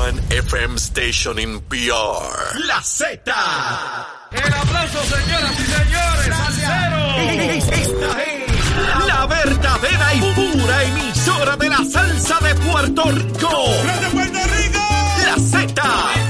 one FM station in PR. La Z. El aplauso, señoras y señores. Esta es la verdadera y pura emisora de la salsa de Puerto Rico. ¡De Puerto Rico! La Z.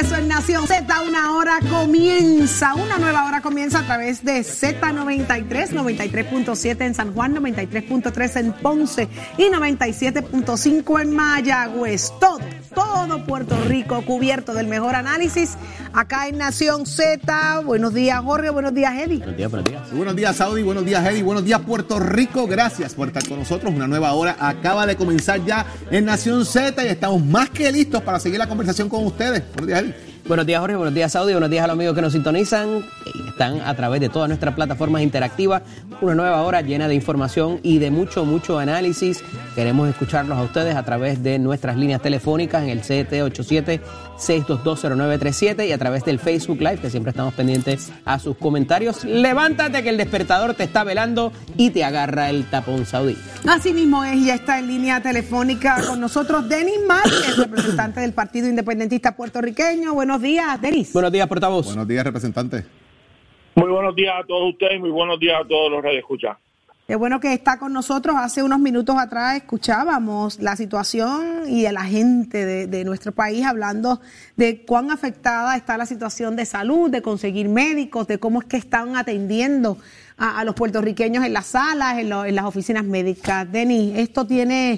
En Nación Z. Una hora comienza, una nueva hora comienza a través de Z93, 93.7 en San Juan, 93.3 en Ponce y 97.5 en Mayagüez. Todo, todo Puerto Rico cubierto del mejor análisis acá en Nación Z. Buenos días, Jorge. Buenos días, Eddie. Buenos días, buenos días. Buenos días, Saudi. Buenos días, Eddie. Buenos días, Puerto Rico. Gracias por estar con nosotros. Una nueva hora acaba de comenzar ya en Nación Z y estamos más que listos para seguir la conversación con ustedes. Buenos días, Eddie. Buenos días, Jorge. Buenos días, Saudi. Buenos días a los amigos que nos sintonizan. Están a través de todas nuestras plataformas interactivas. Una nueva hora llena de información y de mucho, mucho análisis. Queremos escucharlos a ustedes a través de nuestras líneas telefónicas en el 787-6220937 y a través del Facebook Live, que siempre estamos pendientes a sus comentarios. Levántate que el despertador te está velando y te agarra el tapón, Saudi. Así mismo es, ya está en línea telefónica con nosotros Denis Márquez, representante del Partido Independentista Puertorriqueño. Buenos días, Denis. Buenos días, portavoz. Buenos días, representante. Muy buenos días a todos ustedes y muy buenos días a todos los radioescuchas. Qué bueno que está con nosotros. Hace unos minutos atrás escuchábamos la situación y a la gente de, de, nuestro país hablando de cuán afectada está la situación de salud, de conseguir médicos, de cómo es que están atendiendo a, a los puertorriqueños en las salas, en, lo, en, las oficinas médicas. Denis, ¿esto tiene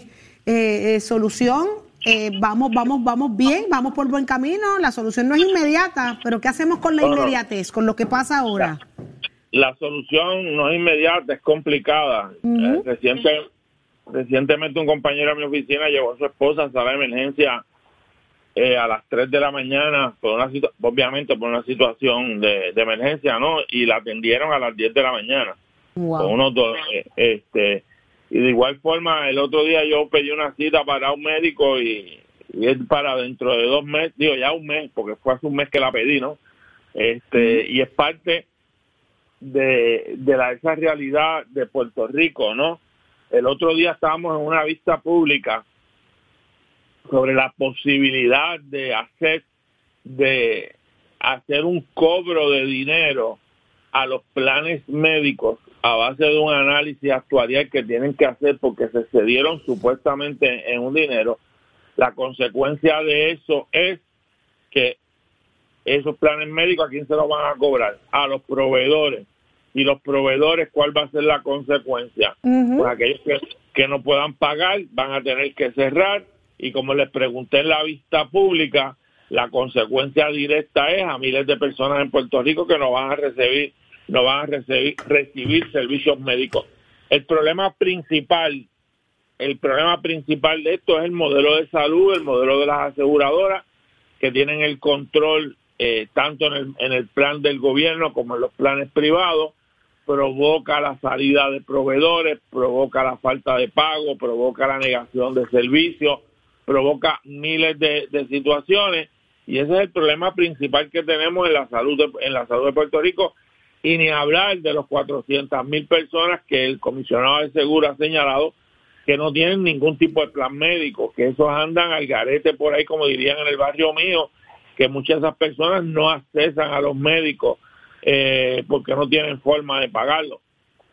eh, eh, solución? Eh, vamos, vamos, vamos bien, vamos por buen camino. La solución no es inmediata, pero ¿qué hacemos con la inmediatez, con lo que pasa ahora? La solución no es inmediata, es complicada. Uh -huh. eh, reciente, recientemente un compañero de mi oficina llevó a su esposa a sala de emergencia eh, a las 3 de la mañana, por una obviamente por una situación de, de, emergencia, ¿no? Y la atendieron a las 10 de la mañana. Wow. Con unos dos, este, y de igual forma, el otro día yo pedí una cita para un médico y, y es para dentro de dos meses, digo ya un mes, porque fue hace un mes que la pedí, ¿no? Este, y es parte de, de la, esa realidad de Puerto Rico, ¿no? El otro día estábamos en una vista pública sobre la posibilidad de hacer, de hacer un cobro de dinero a los planes médicos a base de un análisis actuarial que tienen que hacer porque se cedieron supuestamente en un dinero, la consecuencia de eso es que esos planes médicos a quién se los van a cobrar a los proveedores y los proveedores cuál va a ser la consecuencia uh -huh. pues aquellos que, que no puedan pagar van a tener que cerrar y como les pregunté en la vista pública la consecuencia directa es a miles de personas en Puerto Rico que no van a recibir no van a recibir, recibir servicios médicos. El problema principal, el problema principal de esto es el modelo de salud, el modelo de las aseguradoras que tienen el control eh, tanto en el, en el plan del gobierno como en los planes privados, provoca la salida de proveedores, provoca la falta de pago, provoca la negación de servicios, provoca miles de, situaciones. Y ese es el problema principal que tenemos en la salud de, en la salud de Puerto Rico. Y ni hablar de los 400 mil personas que el comisionado de seguro ha señalado que no tienen ningún tipo de plan médico, que esos andan al garete por ahí, como dirían en el barrio mío, que muchas de esas personas no accesan a los médicos eh, porque no tienen forma de pagarlo.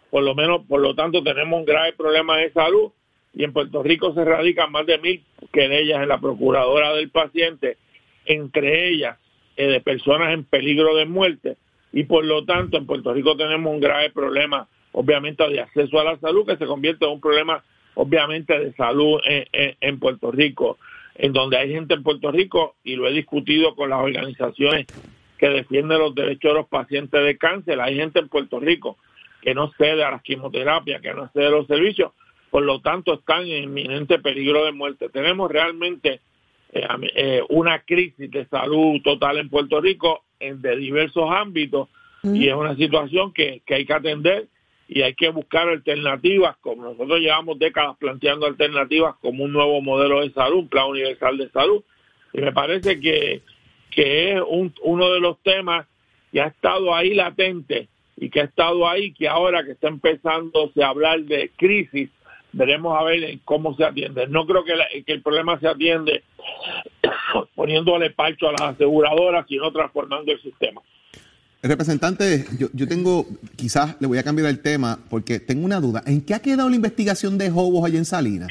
Por lo menos, por lo tanto, tenemos un grave problema de salud y en Puerto Rico se radican más de mil querellas en la procuradora del paciente, entre ellas eh, de personas en peligro de muerte y por lo tanto en Puerto Rico tenemos un grave problema obviamente de acceso a la salud que se convierte en un problema obviamente de salud en, Puerto Rico en donde hay gente en Puerto Rico y lo he discutido con las organizaciones que defienden los derechos de los pacientes de cáncer hay gente en Puerto Rico que no cede a las quimioterapias, que no cede a los servicios, por lo tanto están en inminente peligro de muerte. Tenemos realmente eh, eh, una crisis de salud total en Puerto Rico en, de diversos ámbitos y es una situación que, que hay que atender y hay que buscar alternativas, como nosotros llevamos décadas planteando alternativas como un nuevo modelo de salud, un plan universal de salud. Y me parece que, que es un, uno de los temas que ha estado ahí latente y que ha estado ahí, que ahora que está empezando a hablar de crisis, veremos a ver cómo se atiende. No creo que, que el problema se atiende poniéndole parcho a las aseguradoras, sino transformando el sistema. Representante, yo, yo, tengo, quizás le voy a cambiar el tema porque tengo una duda. ¿En qué ha quedado la investigación de Hobos allá en Salinas?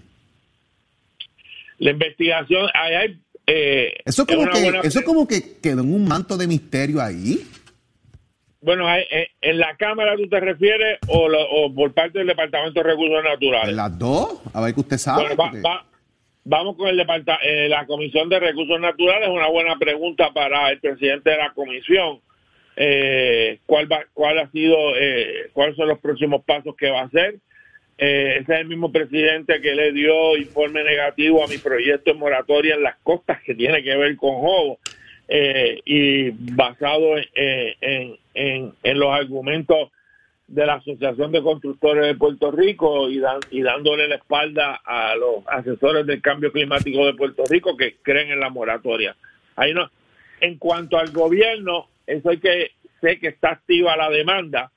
La investigación, hay, eh, eso como que, eso como que quedó en un manto de misterio ahí. Bueno, en la Cámara tú te refieres o, o, por parte del Departamento de Recursos Naturales. Las dos, a ver que usted sabe. vamos con el departamento, eh, la Comisión de Recursos Naturales, una buena pregunta para el presidente de la comisión eh, cuál va, cuál ha sido, eh, cuáles son los próximos pasos que va a hacer. Eh, ese es el mismo presidente que le dio informe negativo a mi proyecto de moratoria en las costas que tiene que ver con Jobo eh, y basado en, en, en, los argumentos de la Asociación de Constructores de Puerto Rico y, dan, y dándole la espalda a los asesores del cambio climático de Puerto Rico que creen en la moratoria. Ahí no. En cuanto al gobierno, eso hay que, sé que está activa la demanda,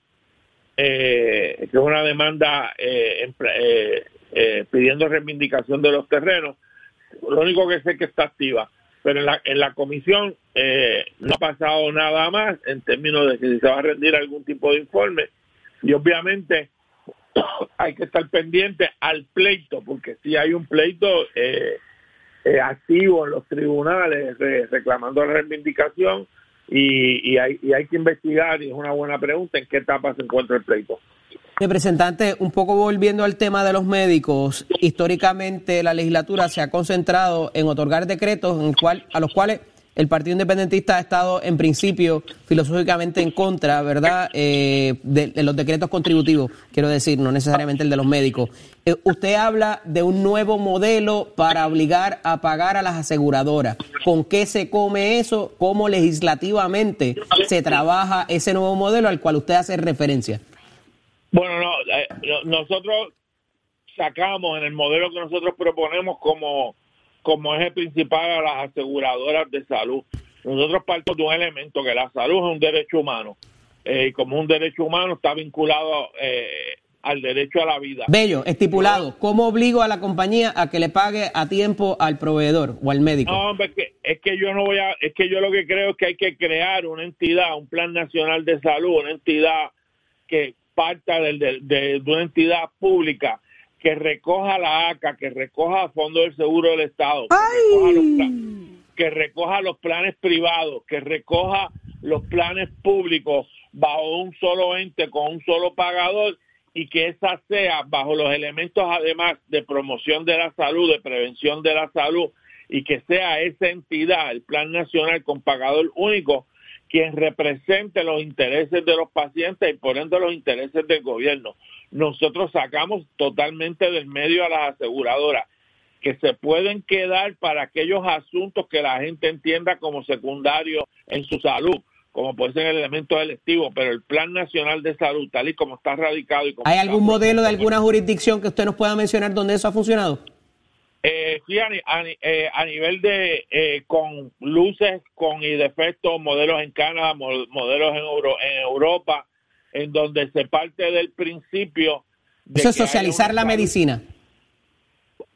eh, que es una demanda eh, eh, eh, pidiendo reivindicación de los terrenos. Lo único que sé que está activa, pero en la, en la comisión no ha pasado nada más en términos de si se va a rendir algún tipo de informe. Y obviamente hay que estar pendiente al pleito, porque si hay un pleito activo en los tribunales reclamando la reivindicación, y, hay, hay que investigar, y es una buena pregunta, en qué etapa se encuentra el pleito. Representante, un poco volviendo al tema de los médicos, históricamente la legislatura se ha concentrado en otorgar decretos en cual, a los cuales el Partido Independentista ha estado en principio filosóficamente en contra, ¿verdad?, eh, de, los decretos contributivos, quiero decir, no necesariamente el de los médicos. Eh, usted habla de un nuevo modelo para obligar a pagar a las aseguradoras. ¿Con qué se come eso? ¿Cómo legislativamente se trabaja ese nuevo modelo al cual usted hace referencia? Bueno, no, eh, nosotros sacamos en el modelo que nosotros proponemos como como eje principal a las aseguradoras de salud. Nosotros partimos de un elemento que la salud es un derecho humano eh, y como un derecho humano está vinculado eh, al derecho a la vida. Bello, estipulado. ¿Cómo obligo a la compañía a que le pague a tiempo al proveedor o al médico? No, hombre, es que, es que yo no voy a, es que yo lo que creo es que hay que crear una entidad, un plan nacional de salud, una entidad que parta de, de, de una entidad pública que recoja la ACA, que recoja fondo del seguro del Estado, que recoja, los planes privados, que recoja los planes públicos bajo un solo ente con un solo pagador y que esa sea bajo los elementos además de promoción de la salud, de prevención de la salud y que sea esa entidad, el Plan Nacional con pagador único, quien represente los intereses de los pacientes y por ende los intereses del gobierno nosotros sacamos totalmente del medio a las aseguradoras que se pueden quedar para aquellos asuntos que la gente entienda como secundario en su salud, como puede ser el elemento electivo, pero el Plan Nacional de Salud, tal y como está radicado. Y ¿Hay algún modelo de alguna jurisdicción que usted nos pueda mencionar donde eso ha funcionado? Eh, sí, a, eh, nivel de eh, con luces, con y defectos, modelos en Canadá, modelos en, en Europa, en donde se parte del principio de eso es socializar la medicina.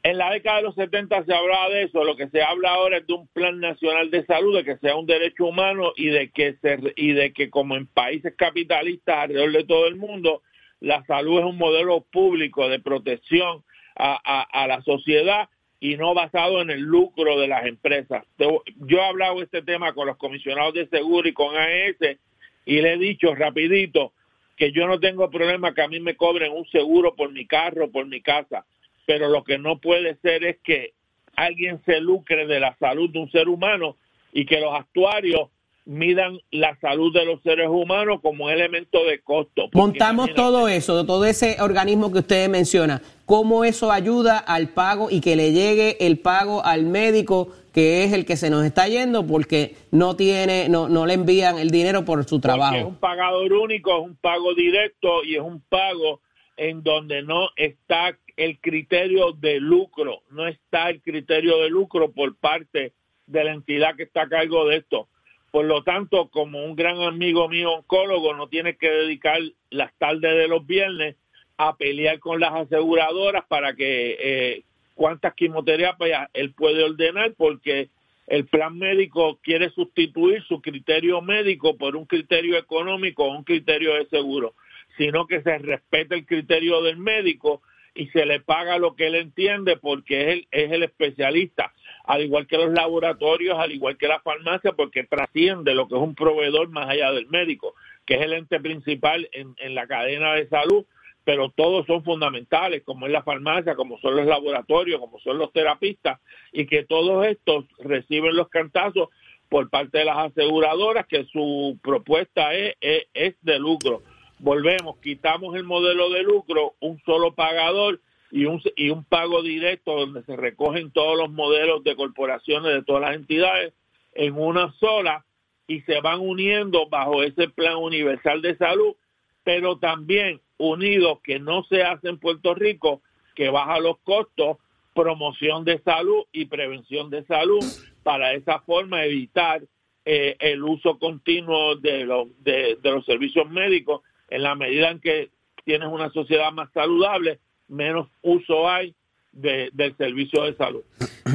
En la década de los 70 se hablaba de eso, lo que se habla ahora es de un plan nacional de salud, de que sea un derecho humano y de que se y de que como en países capitalistas alrededor de todo el mundo, la salud es un modelo público de protección a, a la sociedad y no basado en el lucro de las empresas. Yo he hablado este tema con los comisionados de seguro y con AES y le he dicho rapidito, que yo no tengo problema que a mí me cobren un seguro por mi carro, por mi casa, pero lo que no puede ser es que alguien se lucre de la salud de un ser humano y que los actuarios midan la salud de los seres humanos como elemento de costo. Montamos todo eso, todo ese organismo que usted menciona, cómo eso ayuda al pago y que le llegue el pago al médico que es el que se nos está yendo porque no tiene, no, no le envían el dinero por su porque es trabajo. un pagador único, es un pago directo y es un pago en donde no está el criterio de lucro, no está el criterio de lucro por parte de la entidad que está a cargo de esto. Por lo tanto, como un gran amigo mío oncólogo no tiene que dedicar las tardes de los viernes a pelear con las aseguradoras para que eh, cuántas quimioterapias él puede ordenar porque el plan médico quiere sustituir su criterio médico por un criterio económico o un criterio de seguro, sino que se respete el criterio del médico y se le paga lo que él entiende porque es el, es el especialista, al igual que los laboratorios, al igual que la farmacia, porque trasciende lo que es un proveedor más allá del médico, que es el ente principal en, en la cadena de salud, pero todos son fundamentales, como es la farmacia, como son los laboratorios, como son los terapistas, y que todos estos reciben los cantazos por parte de las aseguradoras, que su propuesta es, es, es de lucro. Volvemos, quitamos el modelo de lucro, un solo pagador y un, y un pago directo donde se recogen todos los modelos de corporaciones de todas las entidades en una sola y se van uniendo bajo ese plan universal de salud, pero también unidos que no se hace en Puerto Rico, que baja los costos, promoción de salud y prevención de salud, para esa forma evitar eh, el uso continuo de, de, de los servicios médicos. En la medida en que tienes una sociedad más saludable, menos uso hay de, del servicio de salud.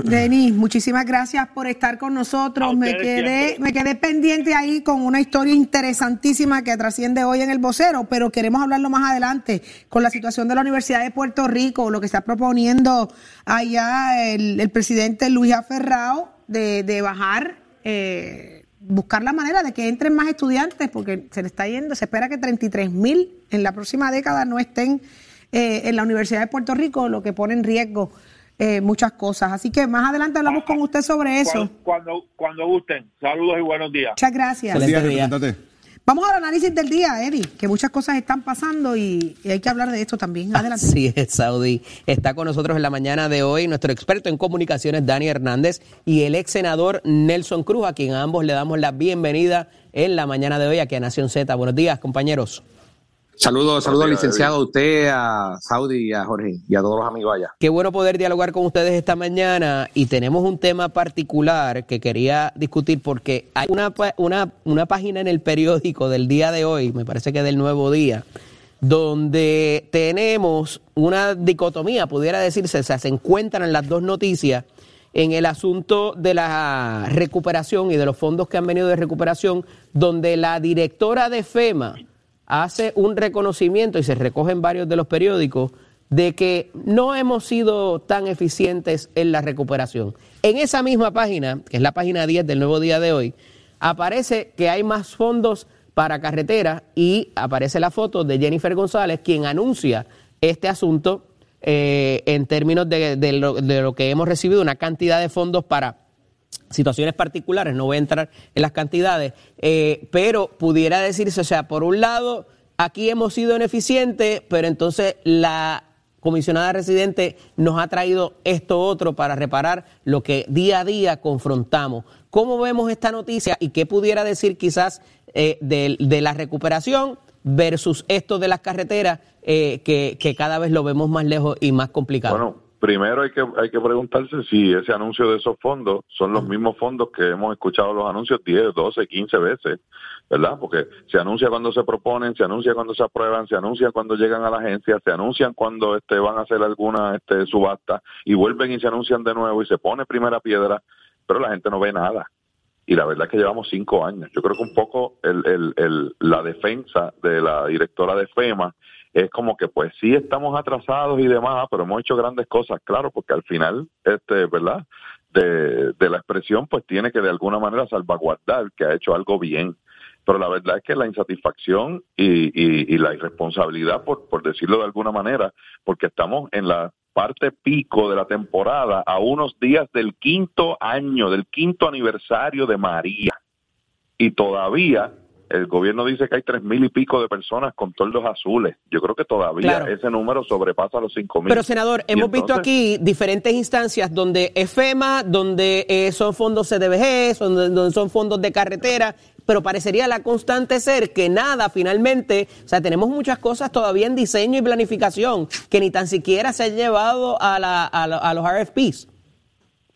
Denis, muchísimas gracias por estar con nosotros. Me quedé, siempre. me quedé pendiente ahí con una historia interesantísima que trasciende hoy en el vocero, pero queremos hablarlo más adelante con la situación de la Universidad de Puerto Rico, lo que está proponiendo allá el, el presidente Luis Aferrao de, de bajar, eh, buscar la manera de que entren más estudiantes, porque se le está yendo, se espera que 33 mil en la próxima década no estén eh, en la Universidad de Puerto Rico, lo que pone en riesgo eh, muchas cosas. Así que más adelante hablamos con usted sobre eso. Cuando, cuando, gusten. Saludos y buenos días. Muchas gracias. Vamos al análisis del día, Eddie, que muchas cosas están pasando y, y hay que hablar de esto también. Adelante. Así es, Saudi. Está con nosotros en la mañana de hoy nuestro experto en comunicaciones, Dani Hernández, y el ex senador Nelson Cruz, a quien a ambos le damos la bienvenida en la mañana de hoy aquí a Nación Z. Buenos días, compañeros. Saludos, saludos licenciado, a usted, a Saudi, y a Jorge y a todos los amigos allá. Qué bueno poder dialogar con ustedes esta mañana y tenemos un tema particular que quería discutir porque hay una, una, una página en el periódico del día de hoy, me parece que del nuevo día, donde tenemos una dicotomía, pudiera decirse, o sea, se encuentran las dos noticias en el asunto de la recuperación y de los fondos que han venido de recuperación, donde la directora de FEMA hace un reconocimiento y se recoge en varios de los periódicos de que no hemos sido tan eficientes en la recuperación. En esa misma página, que es la página 10 del nuevo día de hoy, aparece que hay más fondos para carreteras y aparece la foto de Jennifer González, quien anuncia este asunto eh, en términos de, lo que hemos recibido, una cantidad de fondos para situaciones particulares, no voy a entrar en las cantidades, eh, pero pudiera decirse, o sea, por un lado, aquí hemos sido ineficientes, pero entonces la comisionada residente nos ha traído esto otro para reparar lo que día a día confrontamos. ¿Cómo vemos esta noticia y qué pudiera decir quizás eh, de, de la recuperación versus esto de las carreteras eh, que, que cada vez lo vemos más lejos y más complicado? Bueno, primero hay que hay que preguntarse si ese anuncio de esos fondos son los mismos fondos que hemos escuchado los anuncios 10, 12, 15 veces, ¿verdad? Porque se anuncia cuando se proponen, se anuncia cuando se aprueban, se anuncia cuando llegan a la agencia, se anuncian cuando este van a hacer alguna este subasta y vuelven y se anuncian de nuevo y se pone primera piedra, pero la gente no ve nada. Y la verdad es que llevamos cinco años. Yo creo que un poco el, el, el, la defensa de la directora de FEMA es como que pues sí estamos atrasados y demás, pero hemos hecho grandes cosas, claro, porque al final, este, ¿verdad? De, de la expresión pues tiene que de alguna manera salvaguardar que ha hecho algo bien. Pero la verdad es que la insatisfacción y, y, y la irresponsabilidad, por, por decirlo de alguna manera, porque estamos en la parte pico de la temporada a unos días del quinto año, del quinto aniversario de María y todavía el gobierno dice que hay tres mil y pico de personas con toldos azules. Yo creo que todavía Claro. ese número sobrepasa los cinco mil. Pero, senador, Y hemos visto aquí diferentes instancias donde es FEMA, donde eh, son fondos CDBG, son- donde son fondos de carretera, pero parecería la constante ser que nada finalmente, o sea, tenemos muchas cosas todavía en diseño y planificación que ni tan siquiera se han llevado a, la- a lo- a los RFPs.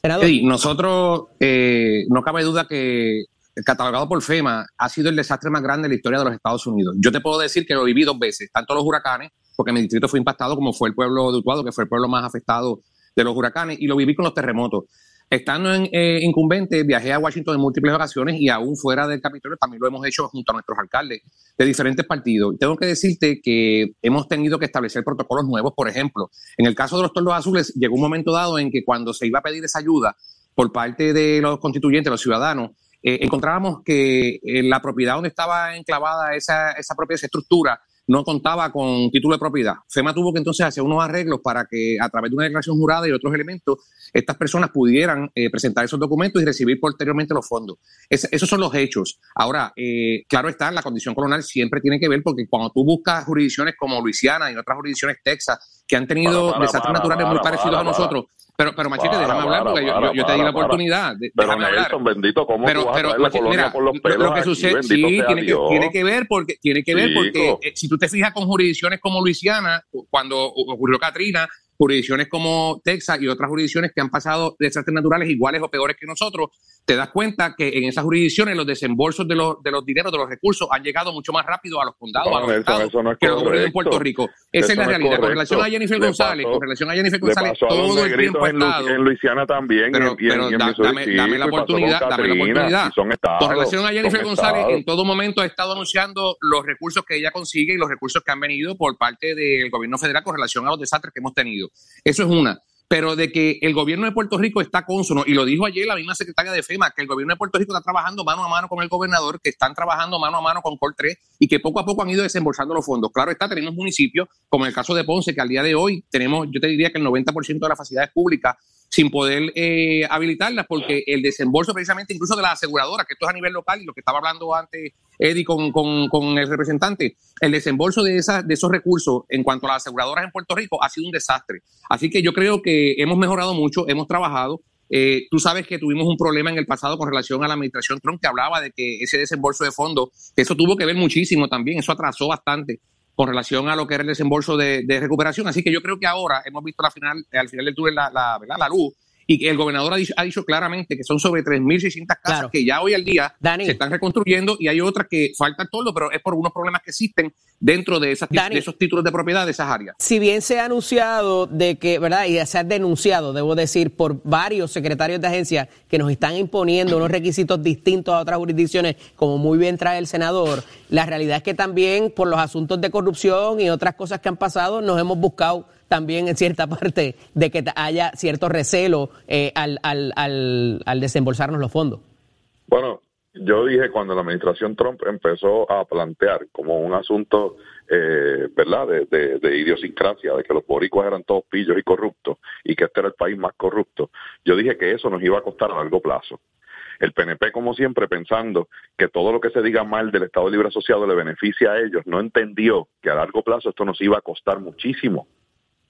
Senador. Sí, nosotros, eh, no cabe duda que catalogado por FEMA ha sido el desastre más grande de la historia de los Estados Unidos. Yo te puedo decir que lo viví dos veces, tanto los huracanes, porque mi distrito fue impactado, como fue el pueblo de Utuado, que fue el pueblo más afectado de los huracanes, y lo viví con los terremotos. Estando en eh, incumbente, viajé a Washington en múltiples ocasiones y aún fuera del Capitolio también lo hemos hecho junto a nuestros alcaldes de diferentes partidos. Tengo que decirte que hemos tenido que establecer protocolos nuevos. Por ejemplo, en el caso de los tordos azules, llegó un momento dado en que cuando se iba a pedir esa ayuda por parte de los constituyentes, los ciudadanos, eh, encontrábamos que eh, la propiedad donde estaba enclavada esa, esa propia esa estructura no contaba con título de propiedad. FEMA tuvo que entonces hacer unos arreglos para que a través de una declaración jurada y otros elementos estas personas pudieran eh, presentar esos documentos y recibir posteriormente los fondos. Es- esos son los hechos. Ahora, eh, claro está, la condición colonial siempre tiene que ver porque cuando tú buscas jurisdicciones como Luisiana y otras jurisdicciones Texas que han tenido Para, para, desastres para, naturales muy parecidos a nosotros, pero, pero Machete, Para, déjame hablar para, porque yo- para, yo, yo te di la oportunidad. de- Pero déjame hablar. Nelson, bendito, ¿cómo Pero, tú vas pero, a traer la Machete, colonia mira, por los lo- pelos lo que sucede, sí, tiene que, Dios. tiene que ver porque tiene que ver porque eh, si tú te fijas con jurisdicciones como Luisiana, cuando ocurrió Katrina, jurisdicciones como Texas y otras jurisdicciones que han pasado desastres naturales iguales o peores que nosotros, te das cuenta que en esas jurisdicciones los desembolsos de los, de los dineros, de los recursos, han llegado mucho más rápido a los condados, No, a los estados, eso no es que lo que ocurrió en. Puerto Rico. Esa Eso es la no es realidad. con relación a Jennifer Le González, pasó- con relación a Jennifer Le González, a todo el tiempo ha en, Lu- estado. en Luisiana también, Pero, y en, y en- pero y en da- Missouri, dame, dame la oportunidad, dame la oportunidad. y son estados, Con relación a Jennifer González, estados. en todo momento ha estado anunciando los recursos que ella consigue y los recursos que han venido por parte del gobierno federal con relación a los desastres que hemos tenido. Eso es una. Pero de que el gobierno de Puerto Rico está cónsono, y lo dijo ayer la misma secretaria de FEMA, que el gobierno de Puerto Rico está trabajando mano a mano con el gobernador, que están trabajando mano a mano con Col 3 y que poco a poco han ido desembolsando los fondos. Claro está, tenemos municipios, como en el caso de Ponce, que al día de hoy tenemos, yo te diría que el 90% de las facilidades públicas sin poder eh, habilitarlas, porque el desembolso precisamente incluso de las aseguradoras, que esto es a nivel local, y lo que estaba hablando antes Eddie con, con, el representante, el desembolso de, esas, de esos recursos en cuanto a las aseguradoras en Puerto Rico ha sido un desastre. Así que yo creo que hemos mejorado mucho, hemos trabajado. Eh, tú sabes que tuvimos un problema en el pasado con relación a la administración Trump que hablaba de que ese desembolso de fondos, eso tuvo que ver muchísimo también, eso atrasó bastante con relación a lo que era el desembolso de, de recuperación. Así que yo creo que ahora hemos visto la final, al final del túnel la, la, ¿verdad? la luz y que el gobernador ha dicho, ha dicho claramente que son sobre 3.600 casas Claro. que ya hoy al día Dani. se están reconstruyendo y hay otras que faltan todo, pero es por unos problemas que existen dentro de, esas, Dani. de esos títulos de propiedad de esas áreas. Si bien se ha anunciado de que, ¿verdad? Y se ha denunciado, debo decir, por varios secretarios de agencia que nos están imponiendo unos requisitos distintos a otras jurisdicciones, como muy bien trae el senador, la realidad es que también por los asuntos de corrupción y otras cosas que han pasado, nos hemos buscado también en cierta parte de que haya cierto recelo eh, al, al, al, al desembolsarnos los fondos. Bueno, yo dije cuando la administración Trump empezó a plantear como un asunto, eh, ¿verdad?, de, de- de idiosincrasia, de que los boricuas eran todos pillos y corruptos y que este era el país más corrupto, yo dije que eso nos iba a costar a largo plazo. El PNP, como siempre, pensando que todo lo que se diga mal del Estado Libre Asociado le beneficia a ellos, no entendió que a largo plazo esto nos iba a costar muchísimo.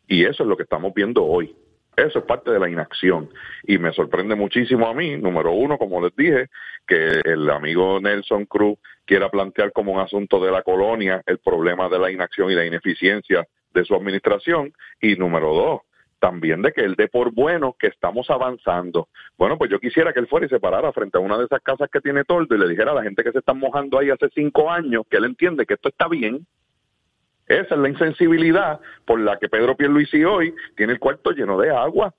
Y eso es lo que estamos viendo hoy. Eso es parte de la inacción. Y me sorprende muchísimo a mí, número uno, como les dije, que el amigo Nelson Cruz quiera plantear como un asunto de la colonia el problema de la inacción y la ineficiencia de su administración. Y número dos, también de que él dé por bueno que estamos avanzando. Bueno, pues yo quisiera que él fuera y se parara frente a una de esas casas que tiene toldo y le dijera a la gente que se están mojando ahí hace cinco años que él entiende que esto está bien, esa es la insensibilidad por la que Pedro Pierluisi hoy tiene el cuarto lleno de agua.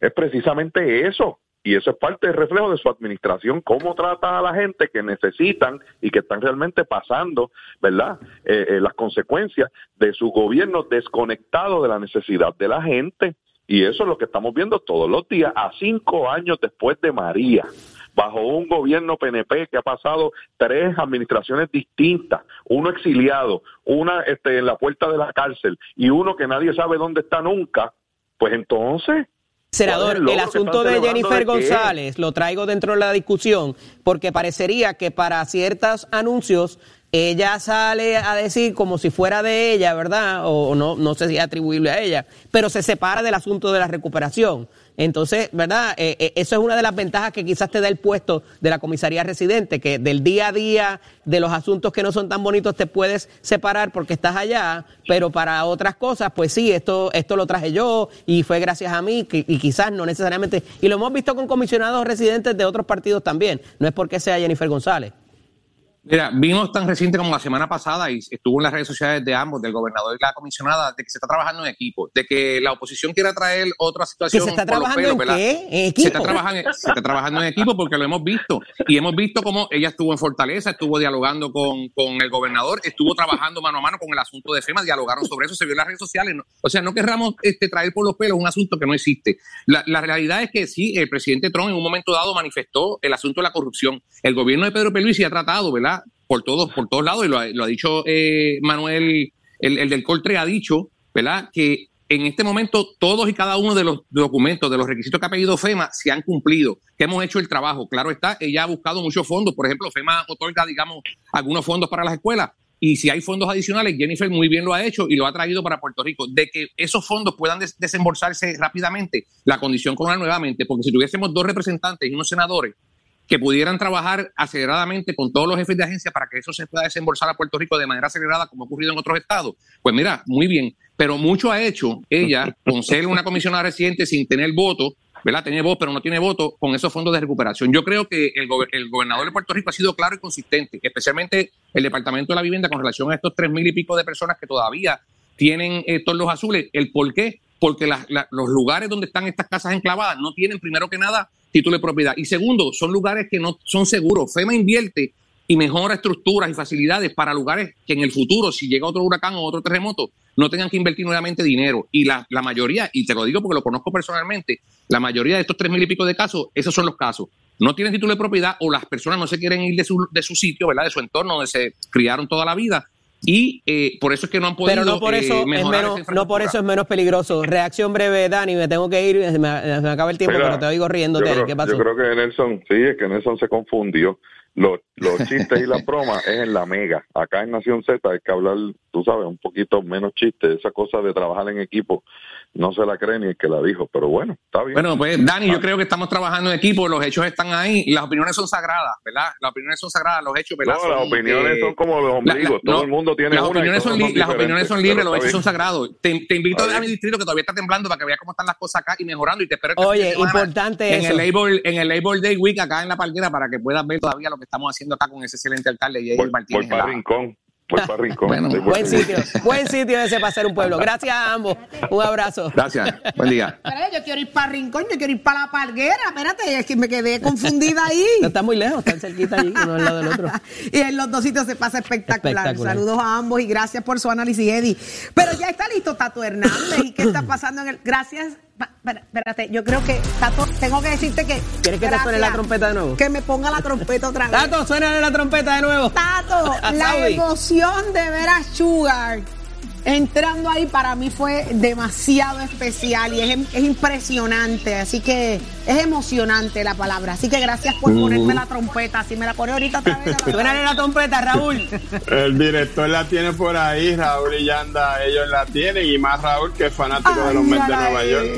Es precisamente eso. Y eso es parte del reflejo de su administración, cómo trata a la gente que necesitan y que están realmente pasando, ¿verdad? Eh, eh, las consecuencias de su gobierno desconectado de la necesidad de la gente. Y eso es lo que estamos viendo todos los días, a cinco años después de María, bajo un gobierno PNP que ha pasado tres administraciones distintas, uno exiliado, una este, en la puerta de la cárcel y uno que nadie sabe dónde está nunca, pues entonces Senador, el asunto de Jennifer? González lo traigo dentro de la discusión porque parecería que para ciertos anuncios ella sale a decir como si fuera de ella, ¿verdad? O, o no, no sé si es atribuible a ella, pero se separa del asunto de la recuperación. Entonces, ¿verdad? Eh, eh, eso es una de las ventajas que quizás te da el puesto de la comisaría residente, que del día a día de los asuntos que no son tan bonitos te puedes separar porque estás allá, pero para otras cosas, pues sí, esto, esto lo traje yo y fue gracias a mí y quizás no necesariamente. Y lo hemos visto con comisionados residentes de otros partidos también, no es porque sea Jennifer González. Mira, vimos tan reciente como la semana pasada y estuvo en las redes sociales de ambos, del gobernador y la comisionada, de que se está trabajando en equipo, de que la oposición quiera traer otra situación. ¿Que se está trabajando pelos, en ¿verdad? qué? ¿En Se equipo? está, trabajando, se está trabajando en equipo porque lo hemos visto. Y hemos visto cómo ella estuvo en Fortaleza, estuvo dialogando con, con el gobernador, estuvo trabajando mano a mano con el asunto de FEMA, dialogaron sobre eso, se vio en las redes sociales. ¿no? O sea, no querramos este, traer por los pelos un asunto que no existe. La, la realidad es que sí, el presidente Trump en un momento dado manifestó el asunto de la corrupción. El gobierno de Pedro Pierluisi ha tratado, ¿verdad? Por todos, por todos lados, y lo ha, lo ha dicho eh, Manuel, el, el del Coltre ha dicho, ¿verdad? Que en este momento todos y cada uno de los documentos, de los requisitos que ha pedido FEMA, se han cumplido, que hemos hecho el trabajo. Claro está, ella ha buscado muchos fondos. Por ejemplo, FEMA otorga, digamos, algunos fondos para las escuelas. Y si hay fondos adicionales, Jennifer muy bien lo ha hecho y lo ha traído para Puerto Rico. De que esos fondos puedan des- desembolsarse rápidamente, la condición con nuevamente, porque si tuviésemos dos representantes y unos senadores que pudieran trabajar aceleradamente con todos los jefes de agencia para que eso se pueda desembolsar a Puerto Rico de manera acelerada, como ha ocurrido en otros estados. Pues mira, muy bien. Pero mucho ha hecho ella con ser una comisionada reciente sin tener voto, ¿verdad? Tiene voz, pero no tiene voto con esos fondos de recuperación. Yo creo que el, gober- el gobernador de Puerto Rico ha sido claro y consistente, especialmente el Departamento de la Vivienda con relación a estos tres mil y pico de personas que todavía tienen eh, los azules. ¿El por qué? Porque los lugares donde están estas casas enclavadas no tienen, primero que nada, título de propiedad. Y segundo, son lugares que no son seguros. FEMA invierte y mejora estructuras y facilidades para lugares que en el futuro, si llega otro huracán o otro terremoto, no tengan que invertir nuevamente dinero. Y la, la mayoría, y te lo digo porque lo conozco personalmente, la mayoría de estos tres mil y pico de casos, esos son los casos. No tienen título de propiedad o las personas no se quieren ir de su, de su sitio, ¿verdad? De su entorno donde se criaron toda la vida. Y eh, por eso es que no han podido Pero no por eh, eso es menos, esa no por eso es menos peligroso. Reacción breve, Dani, me tengo que ir, se me, me acaba el tiempo, Mira, pero te oigo riéndote. yo creo, ¿Qué pasó? yo creo que Nelson, sí, es que Nelson se confundió. Los, los chistes y las bromas es en la mega. Acá en Nación Z hay que hablar, tú sabes, un poquito menos chistes. Esa cosa de trabajar en equipo no se la cree ni el que la dijo, pero bueno, está bien. Bueno, pues Dani, yo creo que estamos trabajando en equipo, los hechos están ahí y las opiniones son sagradas, ¿verdad? Las opiniones son sagradas, los hechos, ¿verdad? no, las Son, opiniones eh, son como los ombligos. la- Todo no, el mundo tiene las una y opiniones son, li- las opiniones son libres, los hechos son sagrados. Te, te invito Está a mi distrito que todavía está temblando para que veas cómo están las cosas acá y mejorando y te espero este Oye, importante en eso. el Labor en el Labor Day Week acá en la Palguera para que puedas ver todavía lo que estamos haciendo acá con ese excelente alcalde Voy, voy Martínez. para en Bueno, Estoy Buen sitio, buen sitio ese para ser un pueblo. Gracias a ambos. Un abrazo. Gracias. Buen día. Espérate, yo quiero ir para Rincón, yo quiero ir para la Palguera. Espérate, es que me quedé confundida ahí. No está muy lejos, están cerquita allí, uno al lado del otro. y en los dos sitios se pasa espectacular. Espectacular. Saludos a ambos y gracias por su análisis, Eddie. Pero ya está listo Tato Hernández. ¿Y qué está pasando en el.? Gracias. Espérate, yo creo que, Tato, tengo que decirte que. ¿Quieres que te suene la trompeta de nuevo? Que me ponga la trompeta otra vez. Tato, suena la trompeta de nuevo. Tato, la emoción de ver a Sugar entrando ahí para mí fue demasiado especial y es, es impresionante. Así que es emocionante la palabra. Así que gracias por ponerme la trompeta. Si me la pone ahorita otra vez. Suena la trompeta, Raúl. El director la tiene por ahí, Raúl y Yanda, ellos la tienen, y más Raúl que es fanático de los Mets de Nueva ahí. York.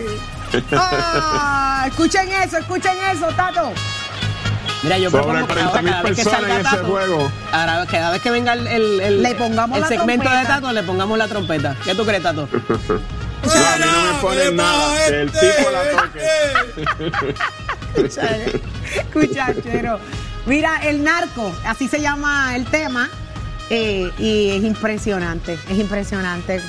Ah, escuchen eso, escuchen eso, Tato. Mira, yo Sobre propongo que ahora 40.000 cada vez que personas salga en ese Tato, juego. ahora cada vez que venga el, el, el- Le pongamos el la segmento de. Tato, le pongamos la trompeta. ¿Qué tú crees, Tato? No, a mí no me ponen nada, que el tipo la toque. Escucha, escucha, chero. Mira, el narco, así se llama el tema. eh, y es impresionante, es impresionante.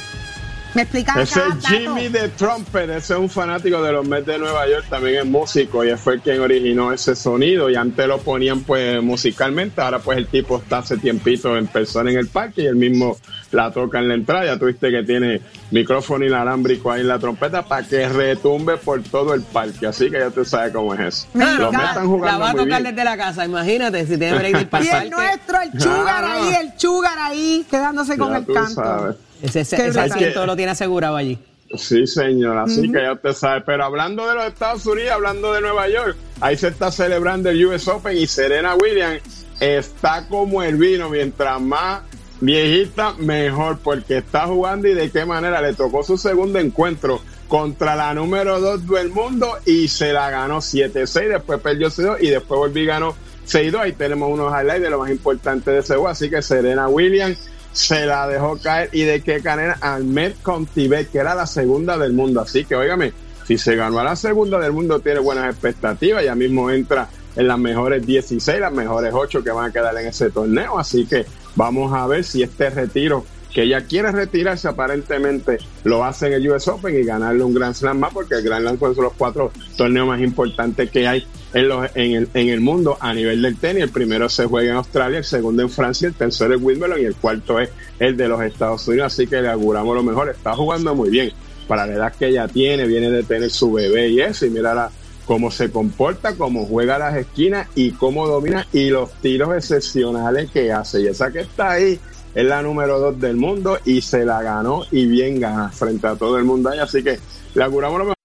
¿Me Ese es? Jimmy the Trumpet, ese es un fanático de los Mets de Nueva York, también es músico y fue quien originó ese sonido y antes lo ponían pues musicalmente, ahora pues el tipo está hace tiempito en persona en el parque y él mismo la toca en la entrada, ya tuviste que tiene micrófono inalámbrico ahí en la trompeta para que retumbe por todo el parque, así que ya tú sabes cómo es eso. Los Mets están La jugando va a tocar desde la casa, imagínate si tiene break de ir para Y el nuestro, el chugar Ah. ahí, el chugar ahí, quedándose con Ya el tú canto. sabes. Ese, ese, ese asiento lo tiene asegurado allí. Sí, señor, así que ya usted sabe. Pero hablando de los Estados Unidos, hablando de Nueva York, ahí se está celebrando el US Open y Serena Williams está como el vino, mientras más viejita, mejor, porque está jugando y de qué manera le tocó su segundo encuentro contra la número 2 del mundo y se la ganó 7-6, después perdió 6-2 y después volvió y ganó 6-2. Ahí tenemos unos highlights de lo más importante de ese juego, así que Serena Williams se la dejó caer y de qué manera Ahmed Contibet, que era la segunda del mundo. Así que, óigame, si se ganó a la segunda del mundo, tiene buenas expectativas. Ya mismo entra en las mejores 16, las mejores 8 que van a quedar en ese torneo. Así que vamos a ver si este retiro que ella quiere retirarse aparentemente lo hace en el US Open y ganarle un Grand Slam más porque el Grand Slam son los cuatro torneos más importantes que hay en, los, en, el, en el mundo a nivel del tenis. El primero se juega en Australia, el segundo en Francia, el tercero en Wimbledon y el cuarto es el de los Estados Unidos. Así que le auguramos lo mejor. Está jugando muy bien para la edad que ella tiene, viene de tener su bebé y eso. Y mira cómo se comporta, cómo juega las esquinas y cómo domina y los tiros excepcionales que hace. Y esa que está ahí es la número dos del mundo y se la ganó y bien gana frente a todo el mundo ahí. Así que le auguramos lo mejor.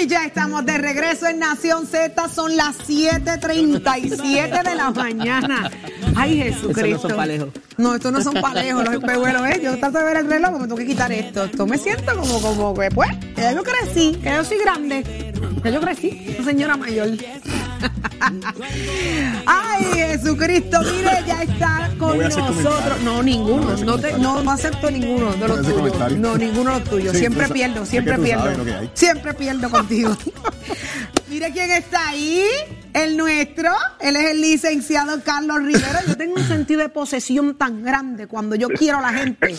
Y ya estamos de regreso en Nación Z, son las 7:37 de la mañana. Ay, Jesucristo. Eso no son. No, estos no son palejos, los espejuelos, ¿eh? Yo trato de ver el reloj, me tengo que quitar esto. Esto me siento como, como que, pues, que ya yo crecí, que yo soy grande. Que yo crecí, señora mayor. Ay, Jesucristo, mire, ya está con No nosotros. No, ninguno. No No, te, no, no acepto ninguno de los tuyos. No, ninguno de los tuyos. Sí, siempre tú pierdo, siempre pierdo. Siempre pierdo contigo. Mire quién está ahí, el nuestro. Él es el licenciado Carlos Rivera. Yo tengo un sentido de posesión tan grande cuando yo quiero a la gente.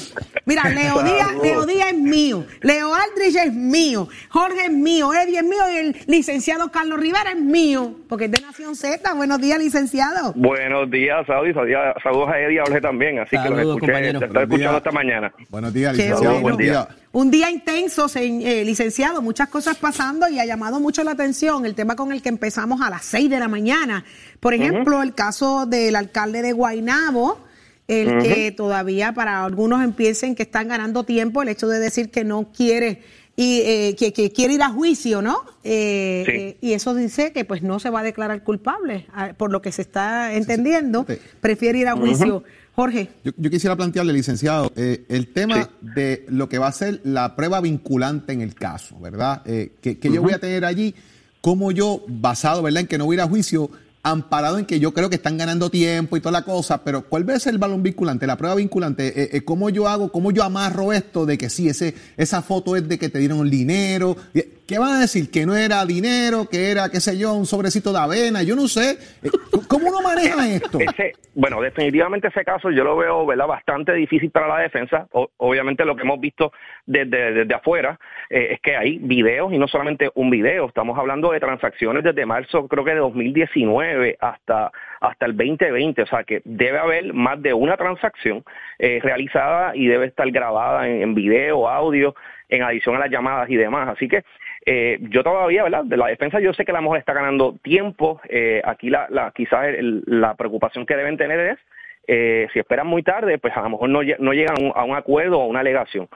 Mira, Leo Díaz, Leo Díaz es mío, Leo Aldrich es mío, Jorge es mío, Eddie es mío y el licenciado Carlos Rivera es mío, porque es de Nación Z. Buenos días, licenciado. Buenos días, Saudi. Saludos a Eddie y a Jorge también. Así que Saludos, los escuché, compañero. te estoy Buenos días. escuchando esta mañana. Buenos días, licenciado. bueno. Buenos días. Un día intenso, eh, licenciado, muchas cosas pasando y ha llamado mucho la atención el tema con el que empezamos a las 6 de la mañana. Por ejemplo, el caso del alcalde de Guainabo, el que todavía para algunos empiecen que están ganando tiempo, el hecho de decir que no quiere y eh, que, que quiere ir a juicio, ¿no? Eh, Sí. eh, y eso dice que pues no se va a declarar culpable, ah, por lo que se está entendiendo, prefiere ir a juicio. Jorge. Yo, yo quisiera plantearle, licenciado, eh, el tema de lo que va a ser la prueba vinculante en el caso, ¿verdad? Eh, que que yo voy a tener allí, como yo, basado, ¿verdad?, en que no voy a ir a juicio, amparado en que yo creo que están ganando tiempo y toda la cosa, pero ¿cuál va a ser el balón vinculante, la prueba vinculante? Eh, eh, ¿Cómo yo hago, cómo yo amarro esto de que sí, ese, esa foto es de que te dieron el dinero? ¿Qué van a decir? Que no era dinero, que era, qué sé yo, un sobrecito de avena, yo no sé. Eh, ¿Cómo uno maneja esto? Ese, bueno, definitivamente ese caso yo lo veo ¿verdad? bastante difícil para la defensa. O- obviamente lo que hemos visto desde, desde afuera eh, es que hay videos y no solamente un video. Estamos hablando de transacciones desde marzo, creo que de 2019 hasta hasta el 2020. O sea que debe haber más de una transacción eh, realizada y debe estar grabada en, en video, audio, en adición a las llamadas y demás. Así que eh, yo todavía, ¿verdad? De la defensa yo sé que la mujer está ganando tiempo. Eh, aquí la, la quizás la preocupación que deben tener es eh, si esperan muy tarde, pues a lo mejor no, no llegan a un, acuerdo o a una alegación.